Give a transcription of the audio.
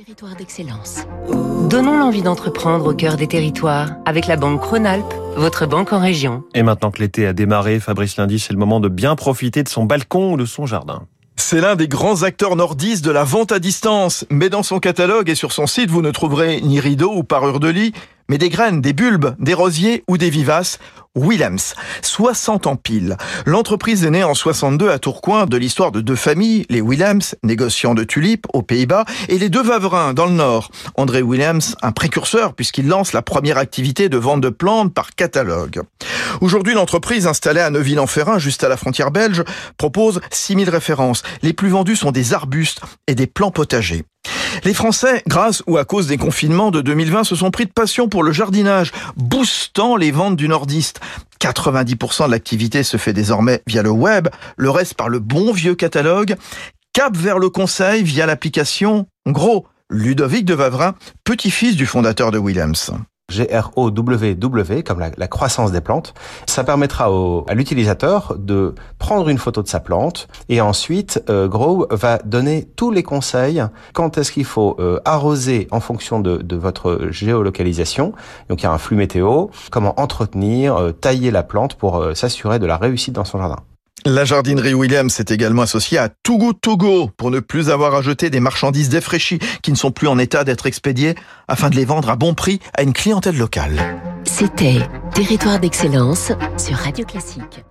Territoire d'excellence. Donnons l'envie d'entreprendre au cœur des territoires avec la Banque Rhône-Alpes, votre banque en région. Et maintenant que l'été a démarré, Fabrice Lundi, c'est le moment de bien profiter de son balcon ou de son jardin. C'est l'un des grands acteurs nordistes de la vente à distance. Mais dans son catalogue et sur son site, vous ne trouverez ni rideaux ou parure de lit, mais des graines, des bulbes, des rosiers ou des vivaces. Willems, 60 ans pile. L'entreprise est née en 62 à Tourcoing de l'histoire de deux familles, les Willems, négociants de tulipes aux Pays-Bas, et les deux Vavrins dans le Nord. André Willems, un précurseur puisqu'il lance la première activité de vente de plantes par catalogue. Aujourd'hui, l'entreprise installée à Neuville-en-Ferrin, juste à la frontière belge, propose 6000 références. Les plus vendus sont des arbustes et des plants potagers. Les Français, grâce ou à cause des confinements de 2020, se sont pris de passion pour le jardinage, boostant les ventes du nordiste. 90% de l'activité se fait désormais via le web, le reste par le bon vieux catalogue. Cap vers le conseil via l'application Gros. Ludovic de Vavrin, petit-fils du fondateur de Williams. G-R-O-W-W, comme la, la, croissance des plantes. Ça permettra au, à l'utilisateur de prendre une photo de sa plante et ensuite, euh, Grow va donner tous les conseils quand est-ce qu'il faut euh, arroser en fonction de, de, votre géolocalisation. Donc il y a un flux météo, comment entretenir, euh, tailler la plante pour euh, s'assurer de la réussite dans son jardin. La jardinerie Williams est également associée à Togo Togo pour ne plus avoir à jeter des marchandises défraîchies qui ne sont plus en état d'être expédiées afin de les vendre à bon prix à une clientèle locale. C'était Territoire d'excellence sur Radio Classique.